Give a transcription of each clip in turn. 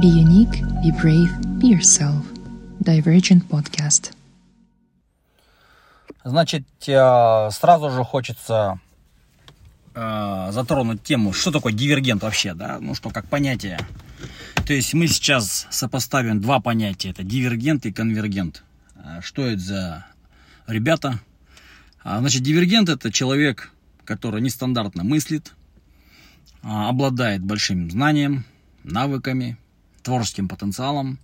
Be unique, be brave, be yourself. Divergent Podcast. Значит, э, сразу же хочется э, затронуть тему, что такое дивергент вообще, да, ну что, как понятие. То есть мы сейчас сопоставим два понятия, это дивергент и конвергент. А что это за ребята? А, значит, дивергент это человек, который нестандартно мыслит, а, обладает большим знанием, навыками, творческим потенциалом,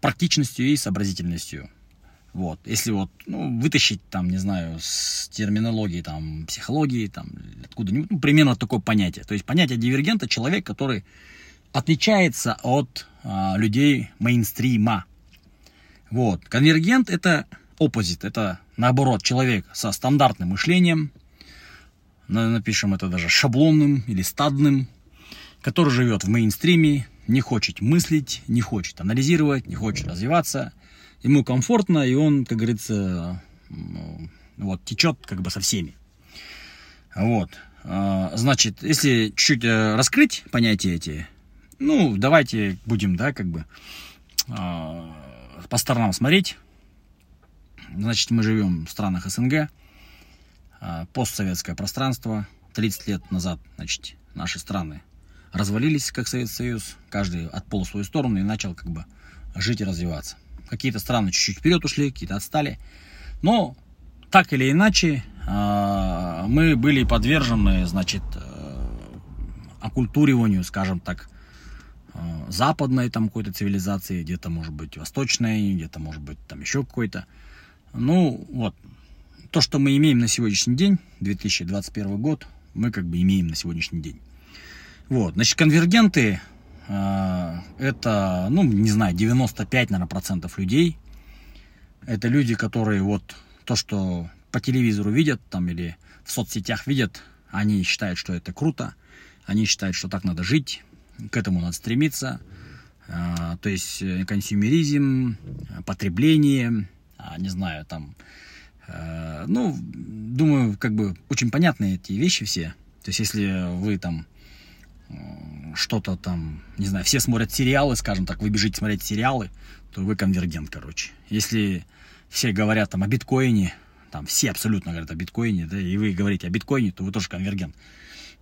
практичностью и сообразительностью. Вот. Если вот, ну, вытащить там, не знаю, с терминологии там, психологии, там, откуда-нибудь, ну, примерно такое понятие. То есть понятие дивергента человек, который отличается от а, людей мейнстрима. Вот. Конвергент это оппозит, это наоборот человек со стандартным мышлением, напишем это даже шаблонным или стадным, который живет в мейнстриме, не хочет мыслить, не хочет анализировать, не хочет развиваться. Ему комфортно, и он, как говорится, вот, течет как бы со всеми. Вот. А, значит, если чуть-чуть э, раскрыть понятия эти, ну, давайте будем, да, как бы а, по сторонам смотреть. Значит, мы живем в странах СНГ, а, постсоветское пространство. 30 лет назад, значит, наши страны развалились, как Советский Союз, каждый отпол в свою сторону и начал как бы жить и развиваться. Какие-то страны чуть-чуть вперед ушли, какие-то отстали. Но так или иначе а, мы были подвержены, значит, э, оккультуриванию, скажем так, э, западной там какой-то цивилизации, где-то может быть восточной, где-то может быть там еще какой-то. Ну, вот, то, что мы имеем на сегодняшний день, 2021 год, мы как бы имеем на сегодняшний день. Вот, значит, конвергенты э, это, ну, не знаю, 95, наверное, процентов людей. Это люди, которые вот то, что по телевизору видят там или в соцсетях видят, они считают, что это круто, они считают, что так надо жить, к этому надо стремиться. Э, то есть э, консюмеризм, потребление, э, не знаю, там, э, ну, думаю, как бы очень понятны эти вещи все. То есть если вы там что-то там, не знаю, все смотрят сериалы, скажем так, вы бежите смотреть сериалы, то вы конвергент, короче. Если все говорят там о биткоине, там все абсолютно говорят о биткоине, да, и вы говорите о биткоине, то вы тоже конвергент.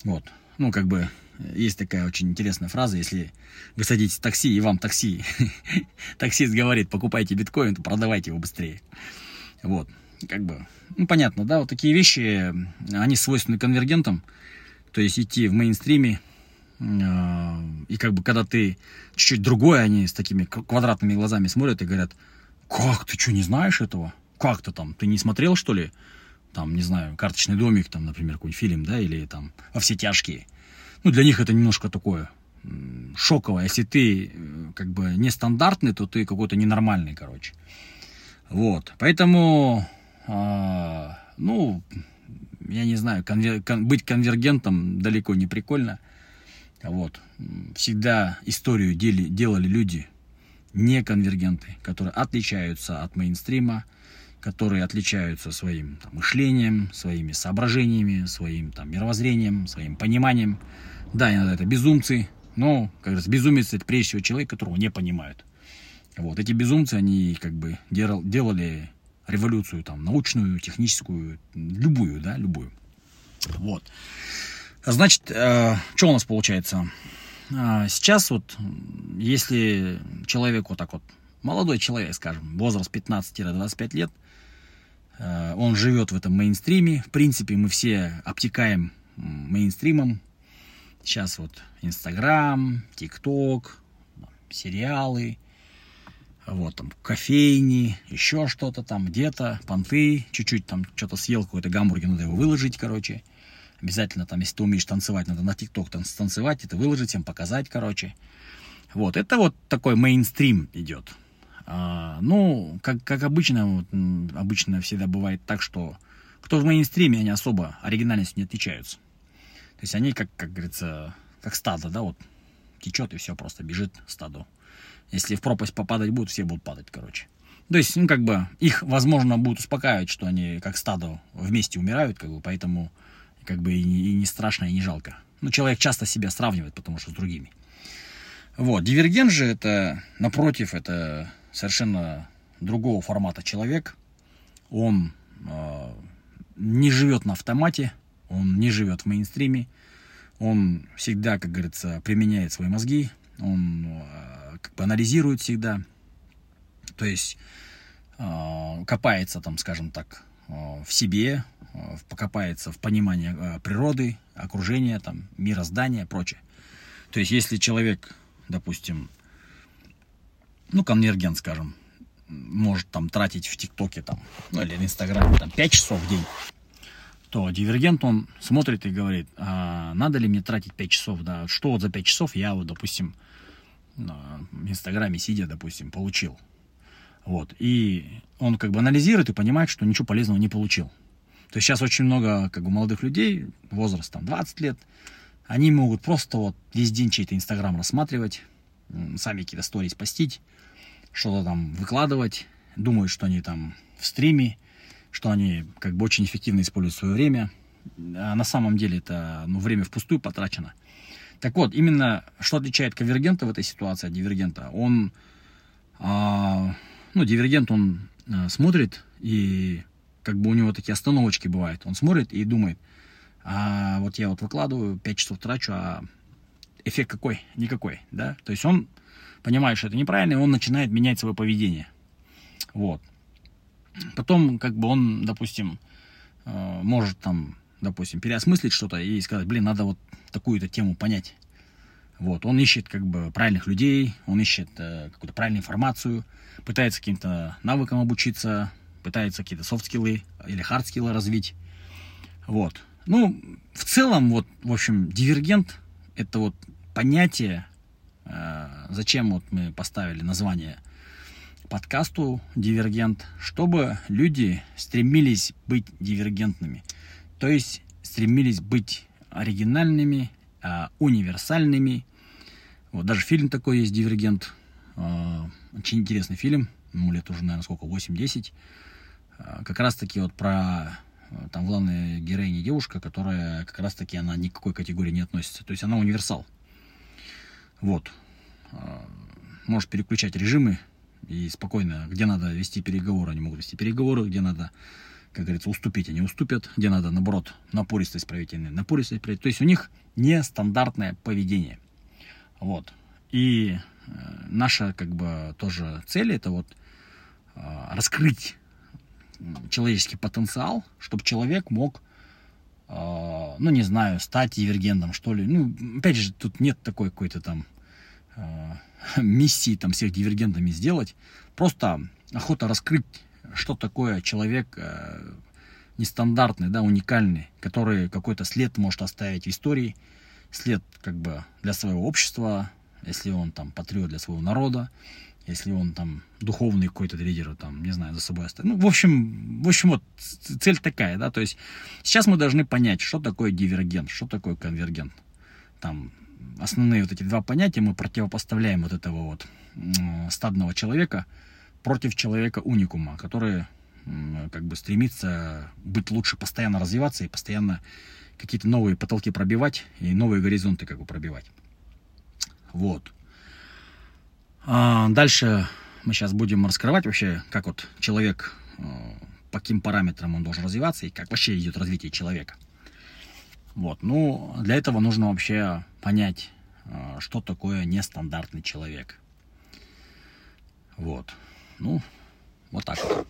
Вот. Ну, как бы, есть такая очень интересная фраза, если вы садитесь в такси, и вам такси, таксист говорит, покупайте биткоин, то продавайте его быстрее. Вот. Как бы, ну, понятно, да, вот такие вещи, они свойственны конвергентам, то есть идти в мейнстриме, и как бы когда ты чуть-чуть другой, они с такими квадратными глазами смотрят и говорят, как, ты что, не знаешь этого? Как ты там, ты не смотрел, что ли? Там, не знаю, «Карточный домик», там, например, какой фильм, да, или там «Во все тяжкие». Ну, для них это немножко такое шоковое. Если ты э, как бы нестандартный, то ты какой-то ненормальный, короче. Вот, поэтому, э, ну, я не знаю, конвер... кон... быть конвергентом далеко не прикольно. Вот. Всегда историю дели, делали люди не конвергенты, которые отличаются от мейнстрима, которые отличаются своим там, мышлением, своими соображениями, своим там, мировоззрением, своим пониманием. Да, иногда это безумцы, но, как раз, безумец это прежде всего человек, которого не понимают. Вот, эти безумцы, они как бы делали, делали революцию там научную, техническую, любую, да, любую. Вот. Значит, э, что у нас получается? Э, сейчас вот, если человек вот так вот, молодой человек, скажем, возраст 15-25 лет, э, он живет в этом мейнстриме, в принципе, мы все обтекаем мейнстримом. Сейчас вот Инстаграм, ТикТок, сериалы, вот там кофейни, еще что-то там где-то, понты, чуть-чуть там что-то съел, какой-то гамбургер, надо его выложить, короче. Обязательно там, если ты умеешь танцевать, надо на ТикТок танцевать, это выложить, всем показать, короче. Вот, это вот такой мейнстрим идет. А, ну, как, как обычно, вот, обычно всегда бывает так, что кто в мейнстриме, они особо оригинальностью не отличаются. То есть они, как, как говорится, как стадо, да, вот течет и все, просто бежит стадо. Если в пропасть попадать будут, все будут падать, короче. То есть, ну, как бы, их, возможно, будут успокаивать, что они, как стадо, вместе умирают, как бы, поэтому как бы и не, страшно, и не жалко. Но человек часто себя сравнивает, потому что с другими. Вот. Дивергент же это, напротив, это совершенно другого формата человек. Он э, не живет на автомате, он не живет в мейнстриме, он всегда, как говорится, применяет свои мозги, он э, как бы анализирует всегда, то есть э, копается там, скажем так, э, в себе, покопается в понимании э, природы, окружения, там, мироздания, прочее. То есть, если человек, допустим, ну, конвергент, скажем, может там тратить в ТикТоке там, ну, или в Инстаграме там 5 часов в день, то дивергент, он смотрит и говорит, а надо ли мне тратить 5 часов, да, что вот за 5 часов я вот, допустим, в Инстаграме сидя, допустим, получил. Вот. И он как бы анализирует и понимает, что ничего полезного не получил. То есть сейчас очень много как бы молодых людей, возраст там 20 лет, они могут просто вот весь день чей-то Инстаграм рассматривать, сами какие-то сторис постить, что-то там выкладывать, думают, что они там в стриме, что они как бы очень эффективно используют свое время. А на самом деле это ну, время впустую потрачено. Так вот, именно что отличает конвергента в этой ситуации от дивергента? Он, а, ну, дивергент, он а, смотрит и как бы у него такие остановочки бывают. Он смотрит и думает, а вот я вот выкладываю, 5 часов трачу, а эффект какой? Никакой, да? То есть он понимает, что это неправильно, и он начинает менять свое поведение. Вот. Потом, как бы он, допустим, э, может там, допустим, переосмыслить что-то и сказать, блин, надо вот такую-то тему понять. Вот, он ищет как бы правильных людей, он ищет э, какую-то правильную информацию, пытается каким-то навыкам обучиться, пытается какие-то софт-скиллы или хард-скиллы развить. Вот. Ну, в целом, вот, в общем, дивергент – это вот понятие, э, зачем вот мы поставили название подкасту «Дивергент», чтобы люди стремились быть дивергентными, то есть стремились быть оригинальными, э, универсальными. Вот даже фильм такой есть «Дивергент», э, очень интересный фильм, ему лет уже, наверное, сколько, 8-10, э, как раз-таки вот про там главная героиня девушка, которая как раз таки она ни к какой категории не относится. То есть она универсал. Вот. А, может переключать режимы и спокойно, где надо вести переговоры, они могут вести переговоры, где надо, как говорится, уступить, они уступят, где надо, наоборот, напористость проявить, они напористость проявить. То есть у них нестандартное поведение. Вот. И э, наша, как бы, тоже цель это вот э, раскрыть человеческий потенциал, чтобы человек мог, э, ну, не знаю, стать дивергентом, что ли. Ну, опять же, тут нет такой какой-то там э, миссии там всех дивергентами сделать. Просто охота раскрыть, что такое человек э, нестандартный, да, уникальный, который какой-то след может оставить в истории, след как бы для своего общества, если он там патриот для своего народа, если он там духовный какой-то лидер, там, не знаю, за собой оставит. Ну, в общем, в общем, вот цель такая, да, то есть сейчас мы должны понять, что такое дивергент, что такое конвергент. Там основные вот эти два понятия мы противопоставляем вот этого вот стадного человека против человека уникума, который как бы стремится быть лучше, постоянно развиваться и постоянно какие-то новые потолки пробивать и новые горизонты как бы пробивать. Вот. А дальше мы сейчас будем раскрывать вообще, как вот человек, э, по каким параметрам он должен развиваться и как вообще идет развитие человека. Вот, ну, для этого нужно вообще понять, э, что такое нестандартный человек. Вот, ну, вот так вот.